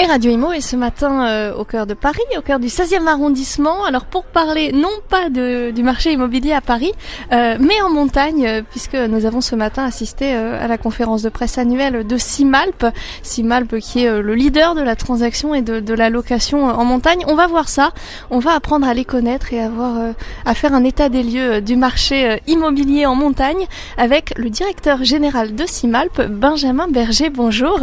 et Radio Imo est ce matin euh, au cœur de Paris, au cœur du 16e arrondissement. Alors pour parler non pas de, du marché immobilier à Paris, euh, mais en montagne, euh, puisque nous avons ce matin assisté à la conférence de presse annuelle de Simalp, Simalp qui est le leader de la transaction et de, de, la location en montagne. On va voir ça, on va apprendre à les connaître et avoir à faire un état des lieux du marché immobilier en montagne avec le directeur général de Simalp, Benjamin Berger. Bonjour.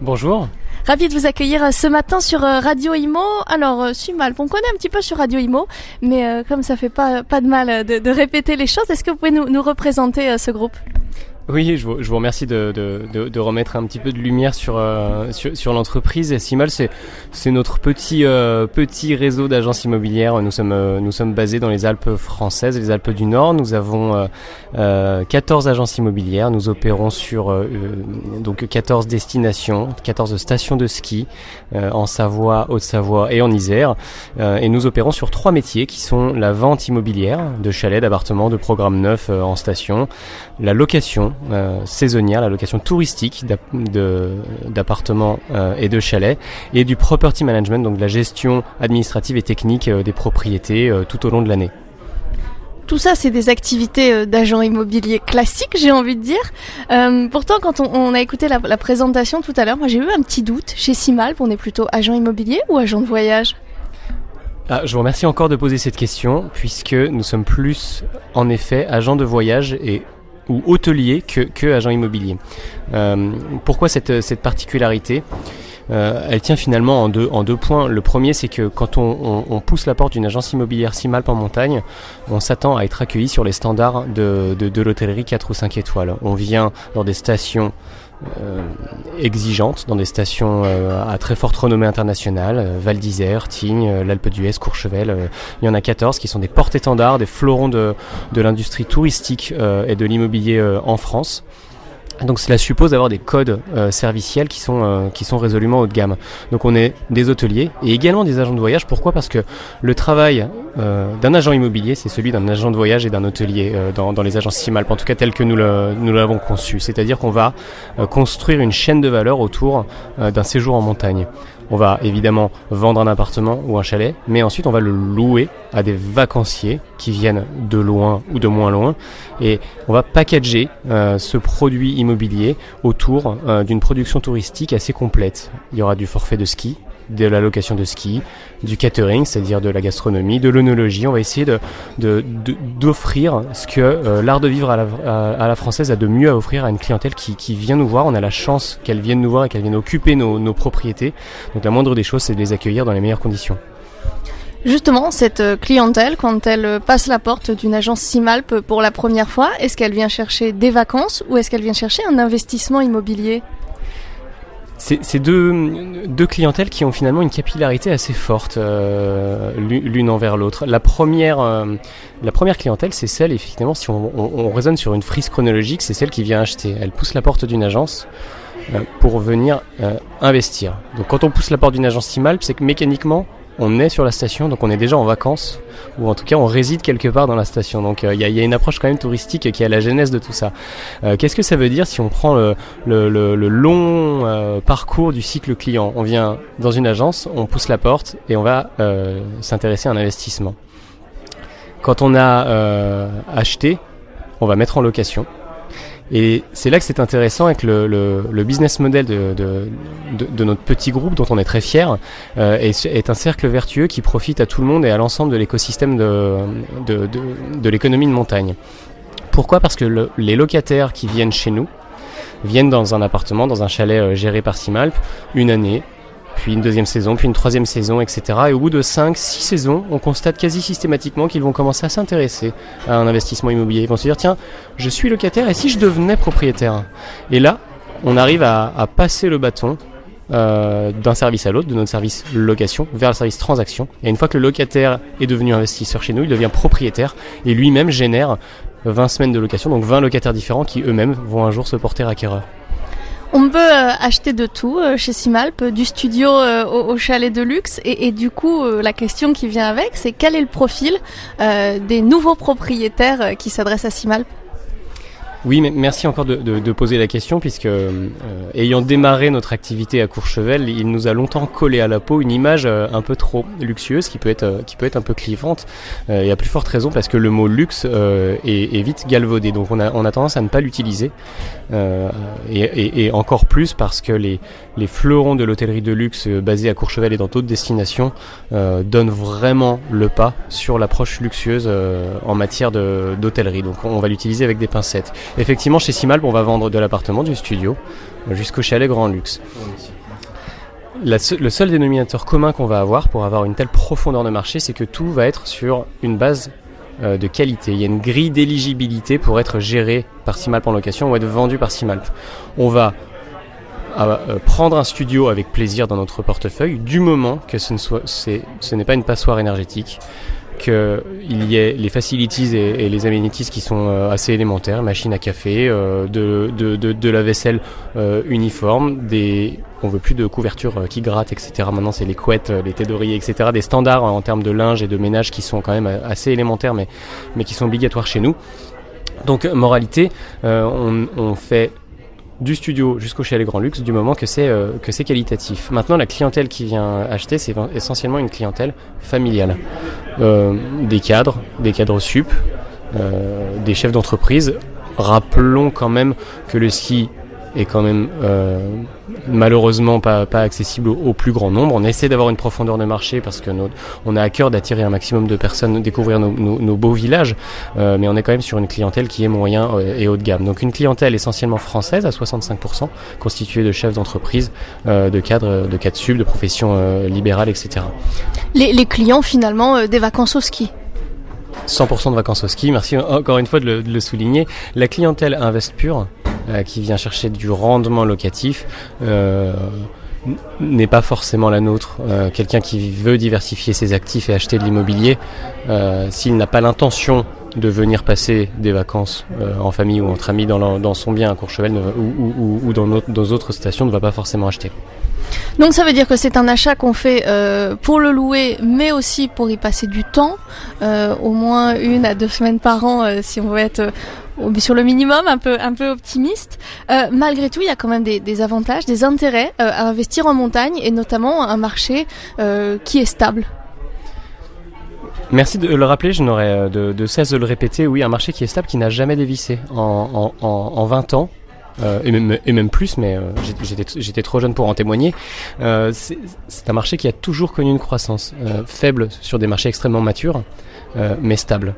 Bonjour. Ravi de vous accueillir euh, ce matin sur euh, Radio Imo. Alors, euh, Sumal, on connaît un petit peu sur Radio Imo, mais comme ça fait pas, de mal de, répéter les choses, est-ce que vous pouvez nous représenter ce groupe? Oui, je vous, je vous remercie de, de, de, remettre un petit peu de lumière sur, euh, sur, sur l'entreprise. Simal, c'est, c'est notre petit, euh, petit réseau d'agences immobilières. Nous sommes, euh, nous sommes basés dans les Alpes françaises, les Alpes du Nord. Nous avons 14 agences immobilières. Nous opérons sur donc 14 destinations, 14 stations de ski en Savoie, Haute-Savoie et en Isère. et nous opérons sur trois métiers qui sont la vente immobilière de chalets, d'appartements, de programmes neufs en station, la location euh, saisonnière, la location touristique d'appartements euh, et de chalets, et du property management, donc de la gestion administrative et technique euh, des propriétés tout au long de l'année. Tout ça, c'est des activités d'agents immobiliers classiques, j'ai envie de dire. pourtant, quand on, a écouté la, présentation tout à l'heure, moi j'ai eu un petit doute. Chez Simalp, on est plutôt agent immobilier ou agent de voyage? Ah, je vous remercie encore de poser cette question, puisque nous sommes plus, en effet, agents de voyage et ou hôtelier que, que agent immobilier. Euh, pourquoi cette, cette particularité? Euh, elle tient finalement en deux, points. Le premier, c'est que quand on, pousse la porte d'une agence immobilière Simalp en montagne, on s'attend à être accueilli sur les standards de, l'hôtellerie 4 ou 5 étoiles. On vient dans des stations euh, exigeantes dans des stations euh, à très forte renommée internationale, Val d'Isère, Tignes, l'Alpe d'Huez, Courchevel. il y en a 14 qui sont des porte-étendards, des fleurons de, de l'industrie touristique et de l'immobilier en France. Donc cela suppose d'avoir des codes euh, serviciels qui sont, euh, qui sont résolument haut de gamme. Donc on est des hôteliers et également des agents de voyage. Pourquoi? Parce que le travail euh, d'un agent immobilier, c'est celui d'un agent de voyage et d'un hôtelier dans, dans, les agences CIMALP, en tout cas tel que nous l'avons conçu. C'est-à-dire qu'on va construire une chaîne de valeur autour d'un séjour en montagne. On va évidemment vendre un appartement ou un chalet, mais ensuite on va le louer à des vacanciers qui viennent de loin ou de moins loin, et on va packager euh, ce produit immobilier autour euh, d'une production touristique assez complète. Il y aura du forfait de ski, de la location de ski, du catering, c'est-à-dire de la gastronomie, de l'onologie. On va essayer de, d'offrir ce que euh, l'art de vivre à la, française a de mieux à offrir à une clientèle qui, vient nous voir. On a la chance qu'elle vienne nous voir et qu'elle vienne occuper nos, nos propriétés. Donc la moindre des choses, c'est de les accueillir dans les meilleures conditions. Justement, cette euh, clientèle, quand elle euh, passe la porte d'une agence Simalp pour la première fois, est-ce qu'elle vient chercher des vacances ou est-ce qu'elle vient chercher un investissement immobilier? C'est deux, deux clientèles qui ont finalement une capillarité assez forte euh, l'une envers l'autre. La première, euh, la première clientèle, c'est celle, effectivement, si on, on, on, raisonne sur une frise chronologique, c'est celle qui vient acheter. Elle pousse la porte d'une agence euh, pour venir investir. Donc quand on pousse la porte d'une agence Simalp, c'est que mécaniquement, on est sur la station, donc on est déjà en vacances, ou en tout cas on réside quelque part dans la station. Donc euh, il y, a, une approche quand même touristique qui est à la genèse de tout ça. Euh, qu'est-ce que ça veut dire si on prend le, long euh, parcours du cycle client? On vient dans une agence, on pousse la porte et on va s'intéresser à un investissement. Quand on a acheté, on va mettre en location. Et c'est là que c'est intéressant avec le, le, le, business model de, de, de, de, notre petit groupe dont on est très fier, euh, est, est, un cercle vertueux qui profite à tout le monde et à l'ensemble de l'écosystème de, l'économie de montagne. Pourquoi? Parce que les locataires qui viennent chez nous viennent dans un appartement, dans un chalet euh, géré par Simalp, une année, puis une deuxième saison, puis une troisième saison, etc. Et au bout de 5-6 saisons, on constate quasi systématiquement qu'ils vont commencer à s'intéresser à un investissement immobilier. Ils vont se dire, tiens, je suis locataire et si je devenais propriétaire? Et là, on arrive à, passer le bâton euh, d'un service à l'autre, de notre service location vers le service transaction. Et une fois que le locataire est devenu investisseur chez nous, il devient propriétaire et lui-même génère 20 semaines de location, donc 20 locataires différents qui eux-mêmes vont un jour se porter acquéreurs. On peut euh, acheter de tout euh, chez Simalp, du studio euh, au, chalet de luxe. Et, et du coup, la question qui vient avec, c'est quel est le profil des nouveaux propriétaires qui s'adressent à Simalp? Oui, mais merci encore de, poser la question puisque euh, ayant démarré notre activité à Courchevel, il nous a longtemps collé à la peau une image euh, un peu trop luxueuse qui peut être euh, qui peut être un peu clivante et à plus forte raison parce que le mot luxe est, vite galvaudé. Donc on a tendance à ne pas l'utiliser et, encore plus parce que les les fleurons de l'hôtellerie de luxe basés à Courchevel et dans d'autres destinations donnent vraiment le pas sur l'approche luxueuse en matière d'hôtellerie. Donc on va l'utiliser avec des pincettes. Effectivement, chez Simalp, on va vendre de l'appartement, du studio, jusqu'au chalet grand luxe. le seul dénominateur commun qu'on va avoir pour avoir une telle profondeur de marché, c'est que tout va être sur une base euh, de qualité. Il y a une grille d'éligibilité pour être géré par Simalp en location ou être vendu par Simalp. On va euh, prendre un studio avec plaisir dans notre portefeuille du moment que ce n'est pas une passoire énergétique, qu'il y ait les facilities et, les amenities qui sont euh, assez élémentaires, machine à café, euh, de, la vaisselle euh, uniforme, des on veut plus de couverture qui gratte, etc. Maintenant, c'est les couettes, les thés d'oreiller, etc. Des standards en termes de linge et de ménage qui sont quand même assez élémentaires, mais, qui sont obligatoires chez nous. Donc, moralité, on, fait du studio jusqu'au chalet grand luxe du moment que c'est qualitatif. Maintenant, la clientèle qui vient acheter, c'est essentiellement une clientèle familiale, des cadres, des cadres sup, euh, des chefs d'entreprise. Rappelons quand même que le ski est quand même euh, malheureusement pas, pas accessible au, plus grand nombre. On essaie d'avoir une profondeur de marché parce que on a à cœur d'attirer un maximum de personnes, découvrir nos, nos, beaux villages, euh, mais on est quand même sur une clientèle qui est moyen euh, et haut de gamme. Donc une clientèle essentiellement française à 65%, constituée de chefs d'entreprise, euh, de cadres, de cadres sub, de professions libérales, etc. Les, les clients finalement des vacances au ski 100% de vacances au ski, merci encore une fois de le, de le souligner. La clientèle Invest Pure, qui vient chercher du rendement locatif euh, n'est pas forcément la nôtre. Euh, quelqu'un qui veut diversifier ses actifs et acheter de l'immobilier, s'il n'a pas l'intention de venir passer des vacances en famille ou entre amis dans, son bien à Courchevel ou, dans, d'autres autres stations, ne va pas forcément acheter. Donc ça veut dire que c'est un achat qu'on fait pour le louer, mais aussi pour y passer du temps, au moins une à deux semaines par an, si on veut être sur le minimum, un peu, un peu optimiste. Euh, malgré tout, il y a quand même des, avantages, des intérêts euh, à investir en montagne et notamment un marché euh, qui est stable. Merci de le rappeler, je n'aurais de, cesse de le répéter. Oui, un marché qui est stable, qui n'a jamais dévissé en, en, en, 20 ans. et même plus, mais j'étais trop jeune pour en témoigner. c'est un marché qui a toujours connu une croissance faible sur des marchés extrêmement matures, mais stable.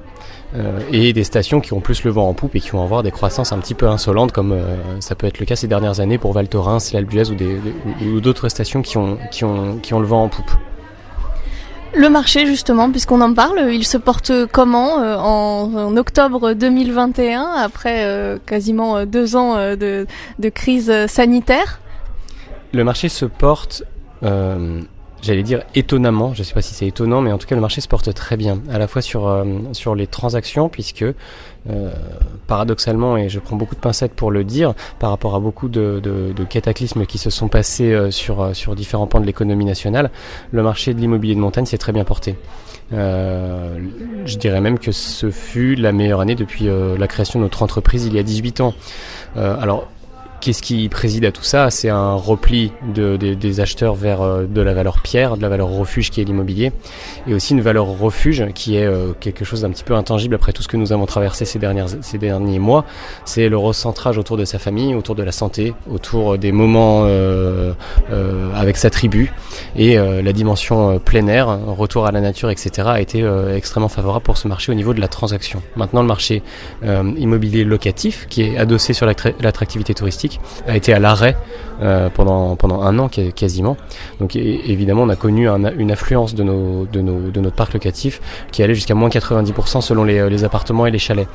Euh, et des stations qui ont plus le vent en poupe et qui vont avoir des croissances un petit peu insolentes comme euh, ça peut être le cas ces dernières années pour Val Thorens, l'Albuez ou d'autres stations qui ont, qui, ont, qui ont le vent en poupe. Le marché, justement, puisqu'on en parle, il se porte comment euh, en, octobre 2021, après quasiment deux ans de, de, crise sanitaire? Le marché se porte j'allais dire étonnamment, je ne sais pas si c'est étonnant, mais en tout cas le marché se porte très bien, à la fois sur, euh, sur les transactions, puisque euh, paradoxalement, et je prends beaucoup de pincettes pour le dire, par rapport à beaucoup de, de, de cataclysmes qui se sont passés euh, sur, sur différents pans de l'économie nationale, le marché de l'immobilier de montagne s'est très bien porté. je dirais même que ce fut la meilleure année depuis la création de notre entreprise il y a 18 ans. alors Qu'est-ce qui préside à tout ça? C'est un repli de, des acheteurs vers euh, de la valeur pierre, de la valeur refuge qui est l'immobilier, et aussi une valeur refuge qui est euh, quelque chose d'un petit peu intangible après tout ce que nous avons traversé ces, dernières, ces derniers mois. C'est le recentrage autour de sa famille, autour de la santé, autour des moments euh, avec sa tribu, et la dimension plein air, retour à la nature, etc. a été extrêmement favorable pour ce marché au niveau de la transaction. Maintenant, le marché immobilier locatif, qui est adossé sur l'attractivité touristique, a été à l'arrêt euh, pendant, pendant un an quasiment. Donc évidemment, on a connu une affluence de, nos, de, nos, de notre parc locatif qui allait jusqu'à moins 90% selon les, les, appartements et les chalets.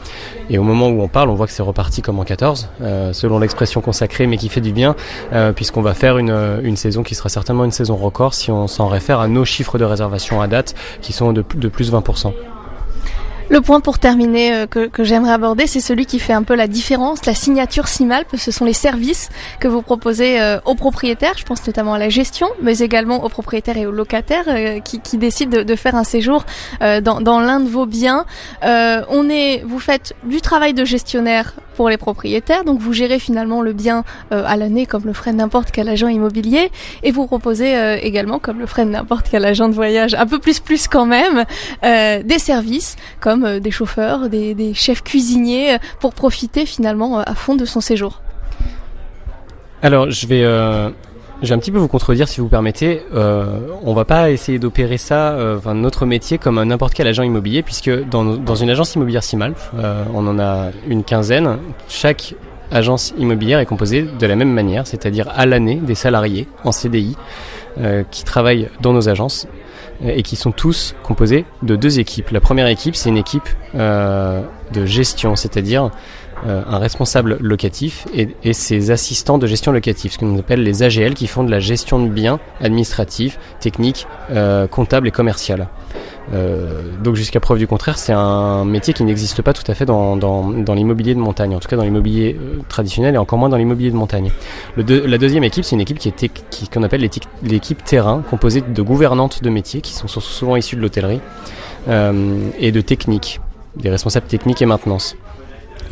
Et au moment où on parle, on voit que c'est reparti comme en 14, euh, selon l'expression consacrée, mais qui fait du bien, euh, puisqu'on va faire une, une saison qui sera certainement une saison record si on s'en réfère à nos chiffres de réservation à date qui sont de, de plus 20%. Le point pour terminer euh, que, j'aimerais aborder, c'est celui qui fait un peu la différence, la signature Simalp. Ce sont les services que vous proposez euh, aux propriétaires. Je pense notamment à la gestion, mais également aux propriétaires et aux locataires euh, qui, décident de, de, faire un séjour dans, dans l'un de vos biens. on est, vous faites du travail de gestionnaire pour les propriétaires, donc vous gérez finalement le bien à l'année comme le ferait n'importe quel agent immobilier, et vous proposez également, comme le ferait n'importe quel agent de voyage, un peu plus plus quand même, des services comme euh, des chauffeurs, des, chefs cuisiniers, euh, pour profiter finalement euh, à fond de son séjour. Alors, je vais, je vais un petit peu vous contredire si vous permettez. on va pas essayer d'opérer ça, enfin notre métier comme n'importe quel agent immobilier, puisque dans, dans une agence immobilière Simal, on en a une quinzaine. Chaque agence immobilière est composée de la même manière, c'est-à-dire à l'année des salariés en CDI qui travaillent dans nos agences et qui sont tous composés de deux équipes. La première équipe, c'est une équipe euh, de gestion, c'est-à-dire euh, un responsable locatif et, ses assistants de gestion locative, ce qu'on appelle les AGL, qui font de la gestion de biens administratifs, techniques, euh, comptables et commerciales. Euh, donc jusqu'à preuve du contraire, c'est un métier qui n'existe pas tout à fait dans, l'immobilier de montagne, en tout cas dans l'immobilier traditionnel et encore moins dans l'immobilier de montagne. La deuxième équipe, c'est une équipe qui est qui, qu'on appelle l'équipe terrain, composée de gouvernantes de métiers qui sont souvent issues de l'hôtellerie et de techniques, des responsables techniques et maintenance.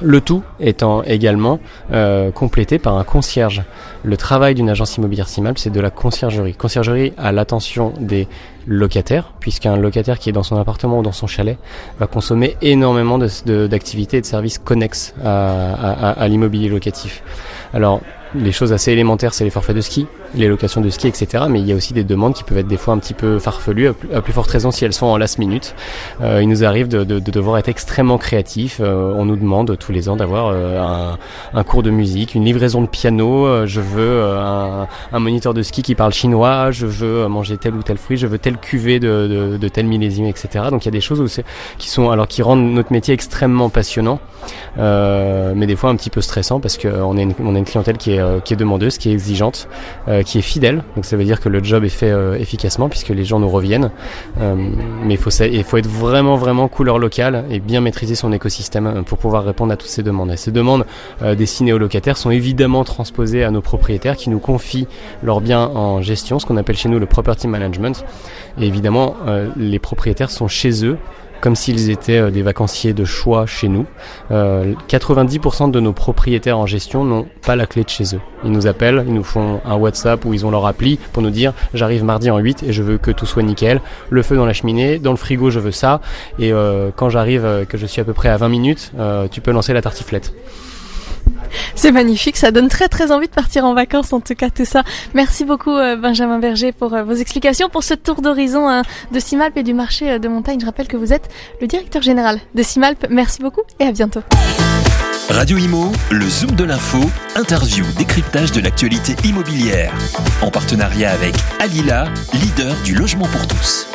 Le tout étant également euh, complété par un concierge. Le travail d'une agence immobilière Simable, c'est de la conciergerie. Conciergerie à l'attention des locataires, puisqu'un locataire qui est dans son appartement ou dans son chalet va consommer énormément d'activités et de services connexes à l'immobilier locatif. Alors, les choses assez élémentaires, c'est les forfaits de ski, les locations de ski, etc. Mais il y a aussi des demandes qui peuvent être des fois un petit peu farfelues, à plus, forte raison si elles sont en last minute. Euh, il nous arrive de, de, de, devoir être extrêmement créatif. Euh, on nous demande tous les ans d'avoir euh, un, un, cours de musique, une livraison de piano. Euh, je veux un, un, moniteur de ski qui parle chinois. Je veux manger tel ou tel fruit. Je veux telle cuvée de, de, tel millésime, etc. Donc il y a des choses où qui sont alors qui rendent notre métier extrêmement passionnant, mais des fois un petit peu stressant parce qu'on on a une clientèle qui est euh, qui est demandeuse, qui est exigeante, euh, qui est fidèle. Donc ça veut dire que le job est fait euh, efficacement puisque les gens nous reviennent. mais il faut, faut être vraiment vraiment couleur locale et bien maîtriser son écosystème pour pouvoir répondre à toutes ces demandes. Et ces demandes destinées aux locataires sont évidemment transposées à nos propriétaires qui nous confient leurs biens en gestion, ce qu'on appelle chez nous le property management. Et évidemment, les propriétaires sont chez eux comme s'ils étaient euh, des vacanciers de choix chez nous. 90% euh, de nos propriétaires en gestion n'ont pas la clé de chez eux. Ils nous appellent, ils nous font un WhatsApp où ils ont leur appli pour nous dire j'arrive mardi en 8 et je veux que tout soit nickel, le feu dans la cheminée, dans le frigo je veux ça, et euh, quand j'arrive, que je suis à peu près à 20 minutes, tu peux lancer la tartiflette. C'est magnifique, ça donne très très envie de partir en vacances en tout cas tout ça. Merci beaucoup euh, Benjamin Berger pour euh, vos explications, pour ce tour d'horizon hein, de Simalp et du marché euh, de montagne. Je rappelle que vous êtes le directeur général de Simalp. Merci beaucoup et à bientôt. Radio Imo, le Zoom de l'info, interview, décryptage de l'actualité immobilière. En partenariat avec Alila, leader du logement pour tous.